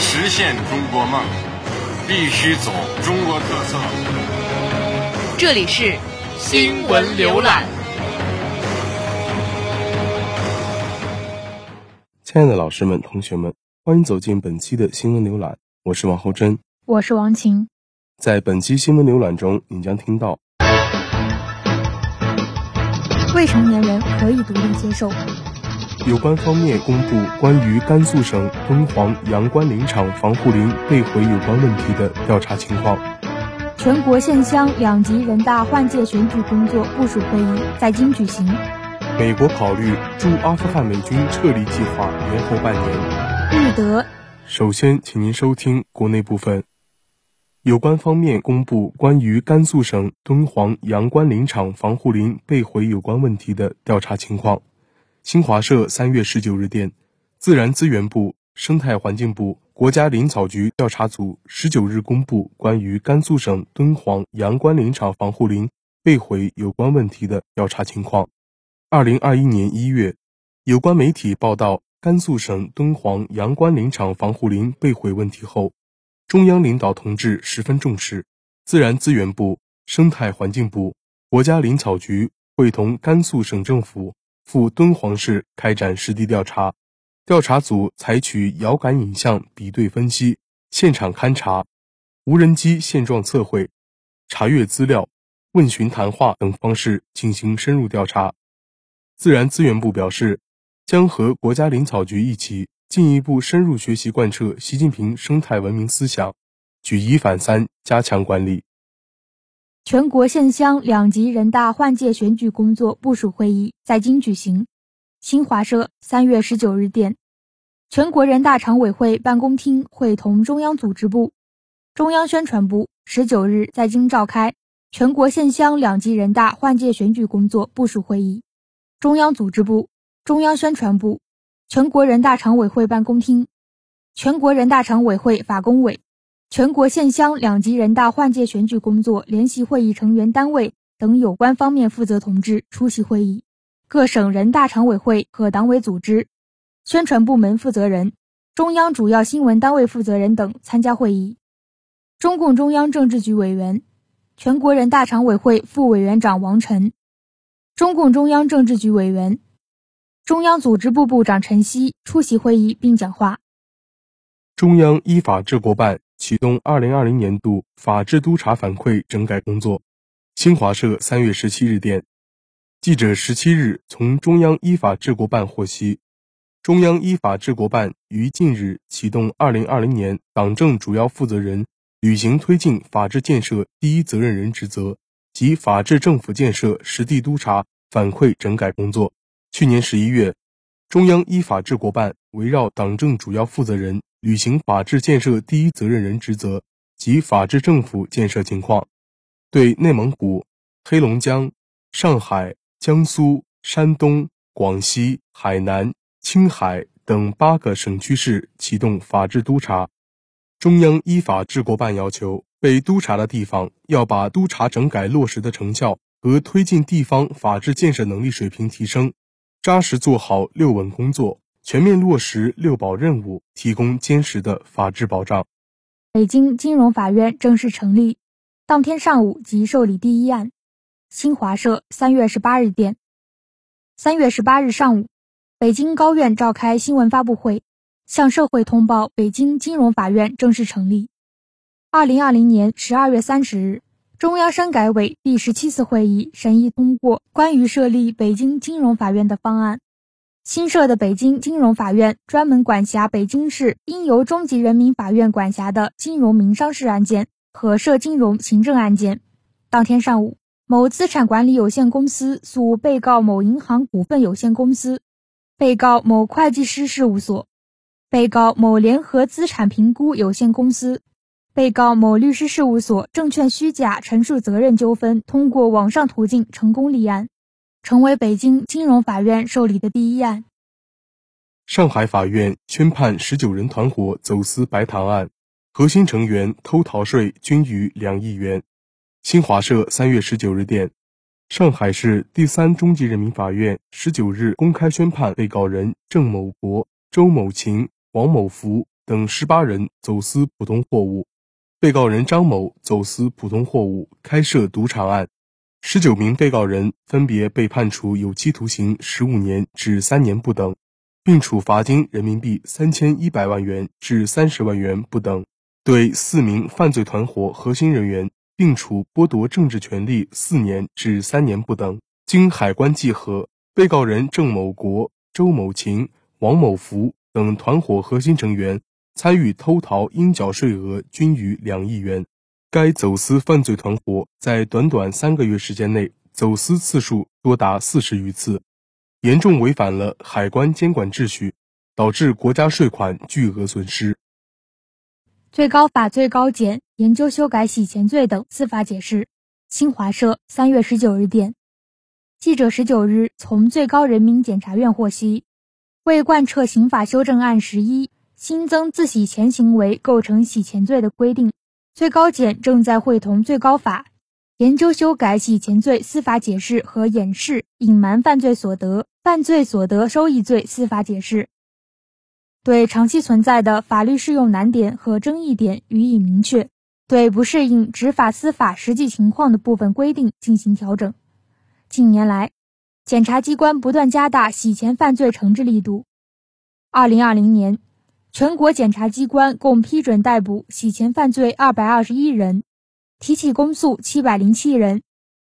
实现中国梦，必须走中国特色。这里是新闻浏览。亲爱的老师们、同学们，欢迎走进本期的新闻浏览。我是王厚珍，我是王晴。在本期新闻浏览中，你将听到：未成年人可以独立接受。有关方面公布关于甘肃省敦煌阳关林场防护林被毁有关问题的调查情况。全国县乡两级人大换届选举工作部署会议在京举行。美国考虑驻阿富汗美军撤离计划延后半年。日德。首先，请您收听国内部分。有关方面公布关于甘肃省敦煌阳关林场防护林被毁有关问题的调查情况。新华社三月十九日电，自然资源部、生态环境部、国家林草局调查组十九日公布关于甘肃省敦煌阳关林场防护林被毁有关问题的调查情况。二零二一年一月，有关媒体报道甘肃省敦煌阳关林场防护林被毁问题后，中央领导同志十分重视，自然资源部、生态环境部、国家林草局会同甘肃省政府。赴敦煌市开展实地调查，调查组采取遥感影像比对分析、现场勘查、无人机现状测绘、查阅资料、问询谈话等方式进行深入调查。自然资源部表示，将和国家林草局一起进一步深入学习贯彻习近平生态文明思想，举一反三，加强管理。全国县乡两级人大换届选举工作部署会议在京举行。新华社三月十九日电，全国人大常委会办公厅会同中央组织部、中央宣传部十九日在京召开全国县乡两级人大换届选举工作部署会议。中央组织部、中央宣传部、全国人大常委会办公厅、全国人大常委会法工委。全国县乡两级人大换届选举工作联席会议成员单位等有关方面负责同志出席会议，各省人大常委会和党委组织、宣传部门负责人、中央主要新闻单位负责人等参加会议。中共中央政治局委员、全国人大常委会副委员长王晨，中共中央政治局委员、中央组织部部长陈希出席会议并讲话。中央依法治国办。启动二零二零年度法制督查反馈整改工作。新华社三月十七日电，记者十七日从中央依法治国办获悉，中央依法治国办于近日启动二零二零年党政主要负责人履行推进法治建设第一责任人职责及法治政府建设实地督查反馈整改工作。去年十一月，中央依法治国办围绕党政主要负责人。履行法治建设第一责任人职责及法治政府建设情况，对内蒙古、黑龙江、上海、江苏、山东、广西、海南、青海等八个省区市启动法治督查。中央依法治国办要求，被督查的地方要把督查整改落实的成效和推进地方法治建设能力水平提升，扎实做好“六稳”工作。全面落实六保任务，提供坚实的法治保障。北京金融法院正式成立，当天上午即受理第一案。新华社三月十八日电，三月十八日上午，北京高院召开新闻发布会，向社会通报北京金融法院正式成立。二零二零年十二月三十日，中央深改委第十七次会议审议通过关于设立北京金融法院的方案。新设的北京金融法院专门管辖北京市应由中级人民法院管辖的金融民商事案件和涉金融行政案件。当天上午，某资产管理有限公司诉被告某银行股份有限公司、被告某会计师事务所、被告某联合资产评估有限公司、被告某律师事务所证券虚假陈述责任纠纷通过网上途径成功立案，成为北京金融法院受理的第一案。上海法院宣判十九人团伙走私白糖案，核心成员偷逃税均逾两亿元。新华社三月十九日电，上海市第三中级人民法院十九日公开宣判被告人郑某国、周某琴、王某福等十八人走私普通货物，被告人张某走私普通货物开设赌场案，十九名被告人分别被判处有期徒刑十五年至三年不等。并处罚金人民币三千一百万元至三十万元不等，对四名犯罪团伙核心人员并处剥夺政治权利四年至三年不等。经海关稽核，被告人郑某国、周某琴、王某福等团伙核心成员参与偷逃应缴税额均逾两亿元。该走私犯罪团伙在短短三个月时间内走私次数多达四十余次。严重违反了海关监管秩序，导致国家税款巨额损失。最高法、最高检研究修改洗钱罪等司法解释。新华社三月十九日电，记者十九日从最高人民检察院获悉，为贯彻刑法修正案十一新增自洗钱行为构成洗钱罪的规定，最高检正在会同最高法。研究修改洗钱罪司法解释和掩饰、隐瞒犯罪所得、犯罪所得收益罪司法解释，对长期存在的法律适用难点和争议点予以明确，对不适应执法司法实际情况的部分规定进行调整。近年来，检察机关不断加大洗钱犯罪惩治力度。二零二零年，全国检察机关共批准逮捕洗钱犯罪二百二十一人。提起公诉七百零七人，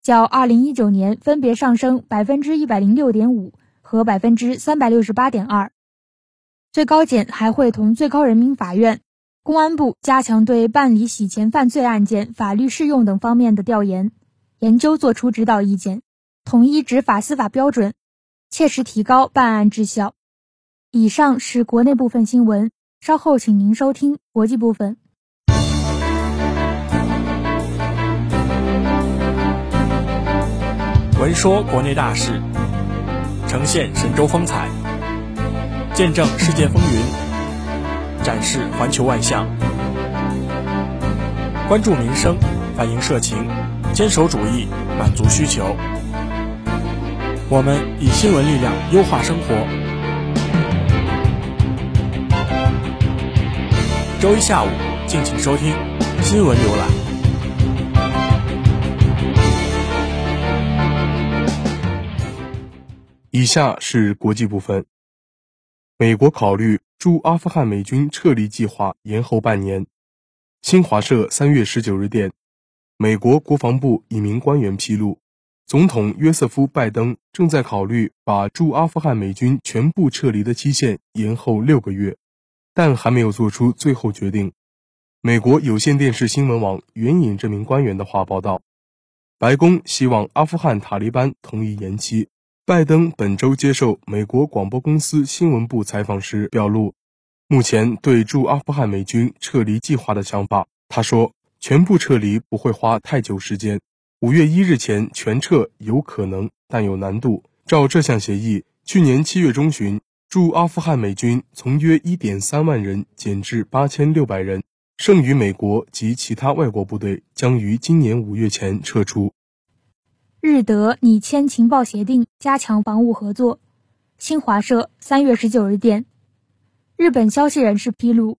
较二零一九年分别上升百分之一百零六点五和百分之三百六十八点二。最高检还会同最高人民法院、公安部加强对办理洗钱犯罪案件法律适用等方面的调研研究，作出指导意见，统一执法司法标准，切实提高办案质效。以上是国内部分新闻，稍后请您收听国际部分。闻说国内大事，呈现神州风采，见证世界风云，展示环球万象，关注民生，反映社情，坚守主义，满足需求。我们以新闻力量优化生活。周一下午，敬请收听新闻浏览。以下是国际部分。美国考虑驻阿富汗美军撤离计划延后半年。新华社三月十九日电，美国国防部一名官员披露，总统约瑟夫·拜登正在考虑把驻阿富汗美军全部撤离的期限延后六个月，但还没有做出最后决定。美国有线电视新闻网援引这名官员的话报道，白宫希望阿富汗塔利班同意延期。拜登本周接受美国广播公司新闻部采访时表露，目前对驻阿富汗美军撤离计划的想法。他说：“全部撤离不会花太久时间，五月一日前全撤有可能，但有难度。照这项协议，去年七月中旬，驻阿富汗美军从约一点三万人减至八千六百人，剩余美国及其他外国部队将于今年五月前撤出。”日德拟签情报协定，加强防务合作。新华社三月十九日电，日本消息人士披露，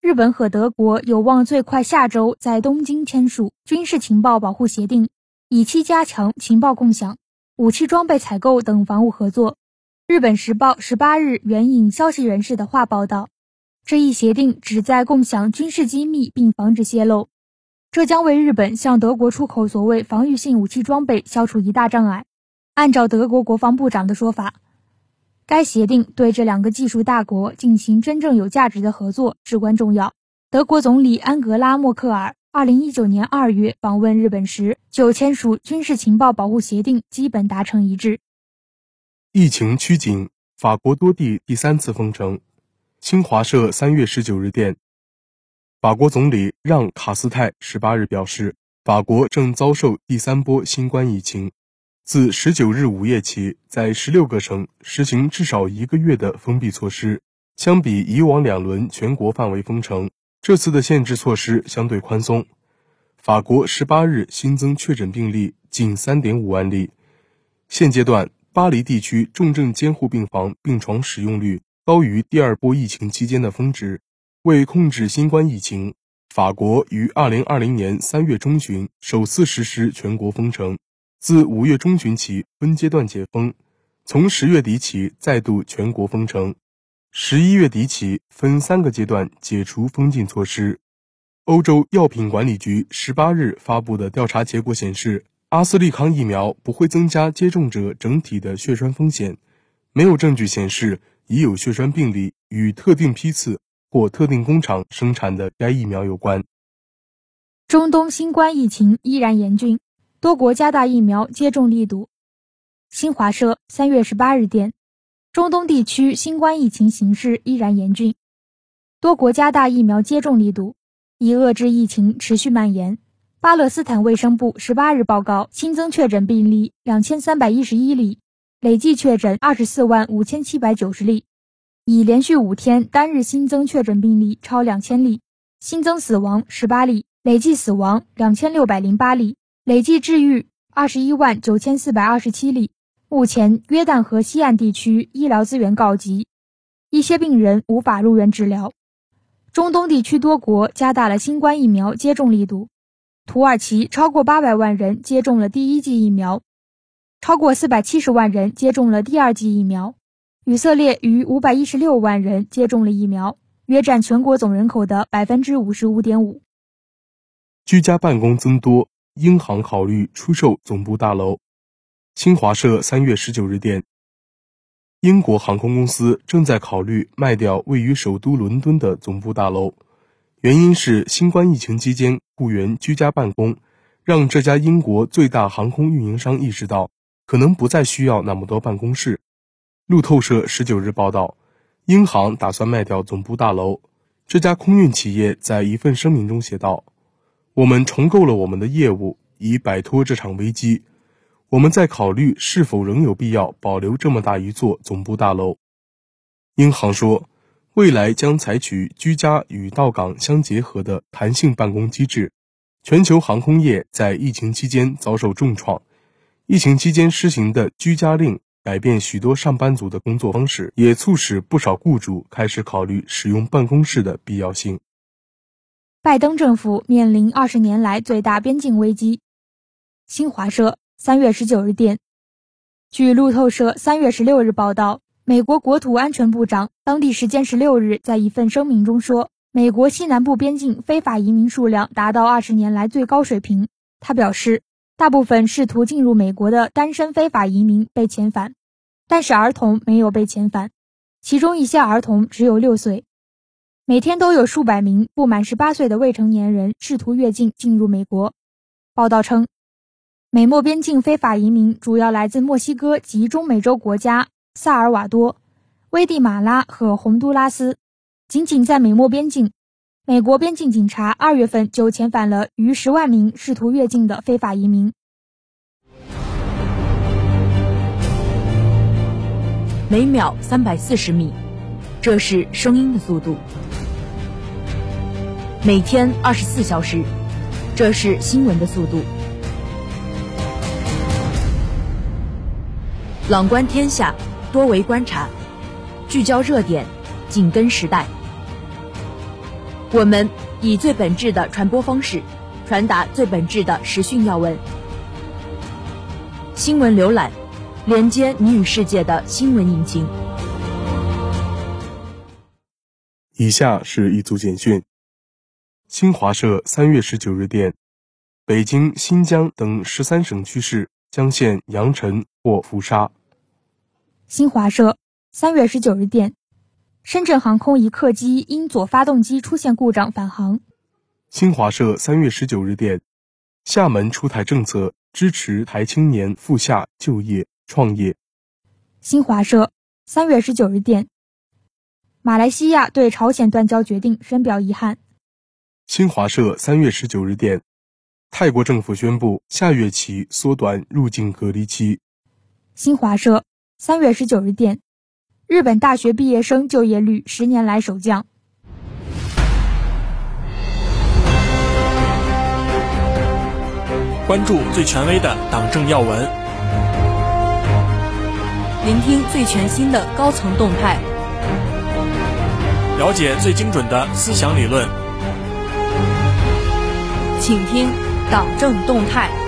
日本和德国有望最快下周在东京签署军事情报保护协定，以期加强情报共享、武器装备采购等防务合作。日本时报十八日援引消息人士的话报道，这一协定旨在共享军事机密并防止泄露。这将为日本向德国出口所谓防御性武器装备消除一大障碍。按照德国国防部长的说法，该协定对这两个技术大国进行真正有价值的合作至关重要。德国总理安格拉·默克尔二零一九年二月访问日本时，就签署军事情报保护协定基本达成一致。疫情趋紧，法国多地第三次封城。新华社三月十九日电，法国总理让·卡斯泰十八日表示，法国正遭受第三波新冠疫情。自十九日午夜起，在十六个省实行至少一个月的封闭措施。相比以往两轮全国范围封城，这次的限制措施相对宽松。法国十八日新增确诊病例近三点五万例。现阶段，巴黎地区重症监护病房病床使用率高于第二波疫情期间的峰值。为控制新冠疫情，法国于二零二零年三月中旬首次实施全国封城。自五月中旬起分阶段解封，从十月底起再度全国封城，十一月底起分三个阶段解除封禁措施。欧洲药品管理局十八日发布的调查结果显示，阿斯利康疫苗不会增加接种者整体的血栓风险，没有证据显示已有血栓病例与特定批次或特定工厂生产的该疫苗有关。中东新冠疫情依然严峻。多国加大疫苗接种力度。新华社三月十八日电，中东地区新冠疫情形势依然严峻，多国加大疫苗接种力度，以遏制疫情持续蔓延。巴勒斯坦卫生部十八日报告新增确诊病例两千三百一十一例，累计确诊二十四万五千七百九十例，已连续五天单日新增确诊病例超两千例，新增死亡十八例，累计死亡两千六百零八例。累计治愈二十一万九千四百二十七例。目前，约旦河西岸地区医疗资源告急，一些病人无法入院治疗。中东地区多国加大了新冠疫苗接种力度。土耳其超过八百万人接种了第一剂疫苗，超过四百七十万人接种了第二剂疫苗。以色列逾五百一十六万人接种了疫苗，约占全国总人口的百分之五十五点五。居家办公增多。英航考虑出售总部大楼。新华社三月十九日电，英国航空公司正在考虑卖掉位于首都伦敦的总部大楼，原因是新冠疫情期间雇员居家办公，让这家英国最大航空运营商意识到可能不再需要那么多办公室。路透社十九日报道，英航打算卖掉总部大楼。这家空运企业在一份声明中写道。我们重构了我们的业务，以摆脱这场危机。我们在考虑是否仍有必要保留这么大一座总部大楼。英航说，未来将采取居家与到岗相结合的弹性办公机制。全球航空业在疫情期间遭受重创，疫情期间施行的居家令改变许多上班族的工作方式，也促使不少雇主开始考虑使用办公室的必要性。拜登政府面临二十年来最大边境危机。新华社三月十九日电，据路透社三月十六日报道，美国国土安全部长当地时间十六日在一份声明中说，美国西南部边境非法移民数量达到二十年来最高水平。他表示，大部分试图进入美国的单身非法移民被遣返，但是儿童没有被遣返，其中一些儿童只有六岁。每天都有数百名不满十八岁的未成年人试图越境进入美国。报道称，美墨边境非法移民主要来自墨西哥及中美洲国家萨尔瓦多、危地马拉和洪都拉斯。仅仅在美墨边境，美国边境警察二月份就遣返了逾十万名试图越境的非法移民。每秒三百四十米，这是声音的速度。每天二十四小时，这是新闻的速度。朗观天下，多维观察，聚焦热点，紧跟时代。我们以最本质的传播方式，传达最本质的时讯要闻。新闻浏览，连接你与世界的新闻引擎。以下是一组简讯。新华社三月十九日电，北京、新疆等十三省区市将现扬尘或浮沙。新华社三月十九日电，深圳航空一客机因左发动机出现故障返航。新华社三月十九日电，厦门出台政策支持台青年赴厦就业创业。新华社三月十九日电。马来西亚对朝鲜断交决定深表遗憾。新华社三月十九日电，泰国政府宣布下月起缩短入境隔离期。新华社三月十九日电，日本大学毕业生就业率十年来首降。关注最权威的党政要闻，聆听最全新的高层动态，了解最精准的思想理论。请听党政动态。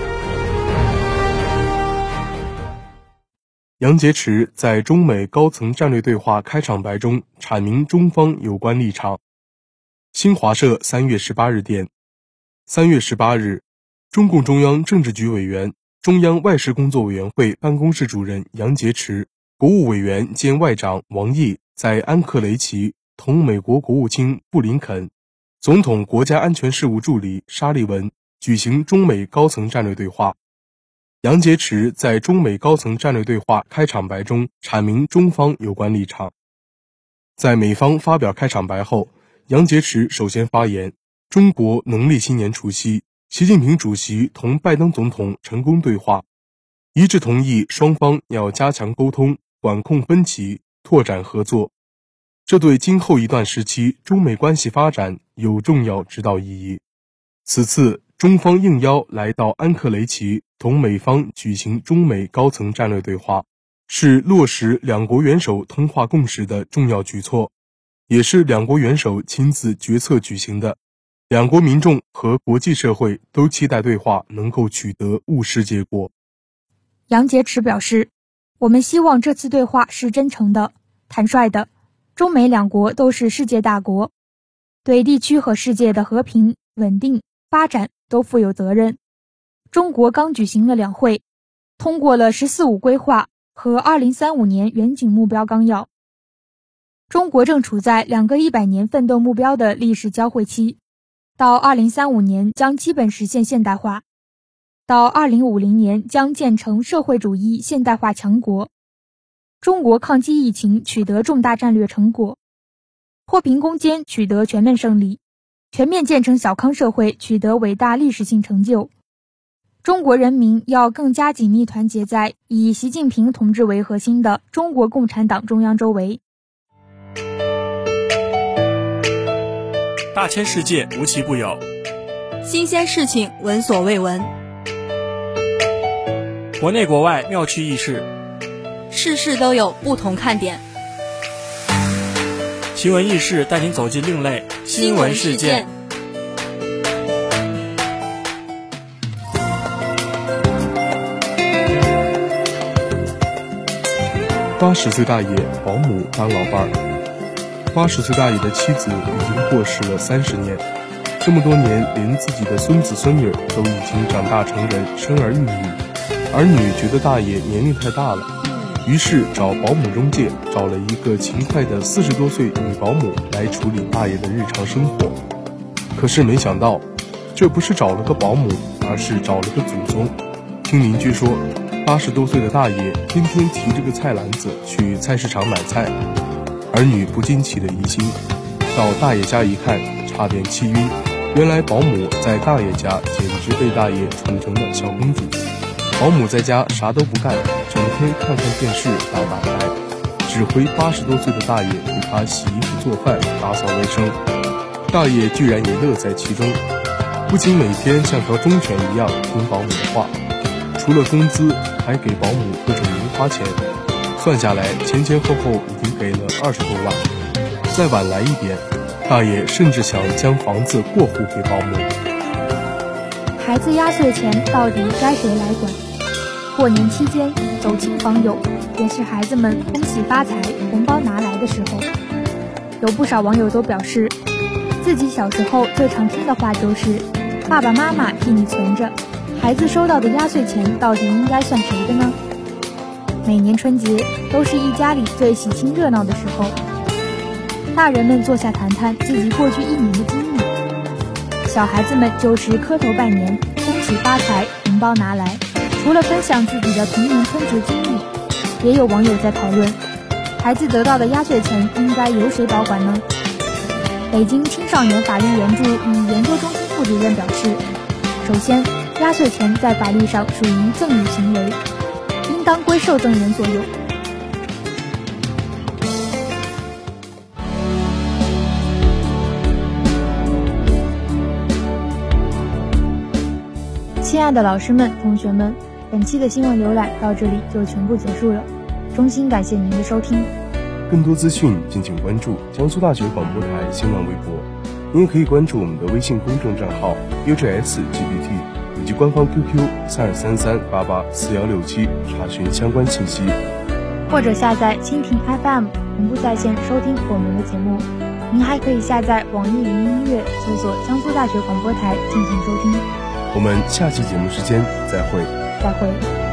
杨洁篪在中美高层战略对话开场白中阐明中方有关立场。新华社三月十八日电，三月十八日。中共中央政治局委员、中央外事工作委员会办公室主任杨洁篪，国务委员兼外长王毅在安克雷奇同美国国务卿布林肯、总统国家安全事务助理沙利文举行中美高层战略对话。杨洁篪在中美高层战略对话开场白中阐明中方有关立场。在美方发表开场白后，杨洁篪首先发言：“中国农历新年除夕。”习近平主席同拜登总统成功对话，一致同意双方要加强沟通、管控分歧、拓展合作，这对今后一段时期中美关系发展有重要指导意义。此次中方应邀来到安克雷奇，同美方举行中美高层战略对话，是落实两国元首通话共识的重要举措，也是两国元首亲自决策举行的。两国民众和国际社会都期待对话能够取得务实结果。杨洁篪表示：“我们希望这次对话是真诚的、坦率的。中美两国都是世界大国，对地区和世界的和平、稳定、发展都负有责任。中国刚举行了两会，通过了‘十四五’规划和二零三五年远景目标纲要。中国正处在两个一百年奋斗目标的历史交汇期。”到二零三五年将基本实现现代化，到二零五零年将建成社会主义现代化强国。中国抗击疫情取得重大战略成果，脱贫攻坚取得全面胜利，全面建成小康社会取得伟大历史性成就。中国人民要更加紧密团结在以习近平同志为核心的中国共产党中央周围。大千世界无奇不有，新鲜事情闻所未闻，国内国外妙趣轶事，事事都有不同看点。奇闻异事带您走进另类新闻事件。八十岁大爷保姆当老伴儿。八十岁大爷的妻子已经过世了三十年，这么多年，连自己的孙子孙女都已经长大成人，生儿育女。儿女觉得大爷年龄太大了，于是找保姆中介找了一个勤快的四十多岁女保姆来处理大爷的日常生活。可是没想到，这不是找了个保姆，而是找了个祖宗。听邻居说，八十多岁的大爷天天提着个菜篮子去菜市场买菜。儿女不禁起了疑心，到大爷家一看，差点气晕。原来保姆在大爷家简直被大爷宠成了小公主。保姆在家啥都不干，整天看看电视、打打牌，指挥八十多岁的大爷给他洗衣服、做饭、打扫卫生。大爷居然也乐在其中，不仅每天像条忠犬一样听保姆的话，除了工资，还给保姆各种零花钱。算下来，前前后后已经给了二十多万。再晚来一点，大爷甚至想将房子过户给保姆。孩子压岁钱到底该谁来管？过年期间走亲访友，也是孩子们恭喜发财、红包拿来的时候。有不少网友都表示，自己小时候最常听的话就是“爸爸妈妈替你存着”，孩子收到的压岁钱到底应该算谁的呢？每年春节都是一家里最喜庆热闹的时候，大人们坐下谈谈自己过去一年的经历，小孩子们就是磕头拜年，恭喜发财，红包拿来。除了分享自己的童年春节经历，也有网友在讨论，孩子得到的压岁钱应该由谁保管呢？北京青少年法律援助与研究中心副主任表示，首先，压岁钱在法律上属于赠与行为，应当归受赠人所有。亲爱的老师们、同学们，本期的新闻浏览到这里就全部结束了，衷心感谢您的收听。更多资讯，敬请关注江苏大学广播台新浪微博。您也可以关注我们的微信公众账号 UJSGPT 以及官方 QQ 三二三三八八四幺六七，查询相关信息。或者下载蜻蜓 FM 同步在线收听我们的节目。您还可以下载网易云音乐，搜索江苏大学广播台进行收听。我们下期节目时间再会。再会。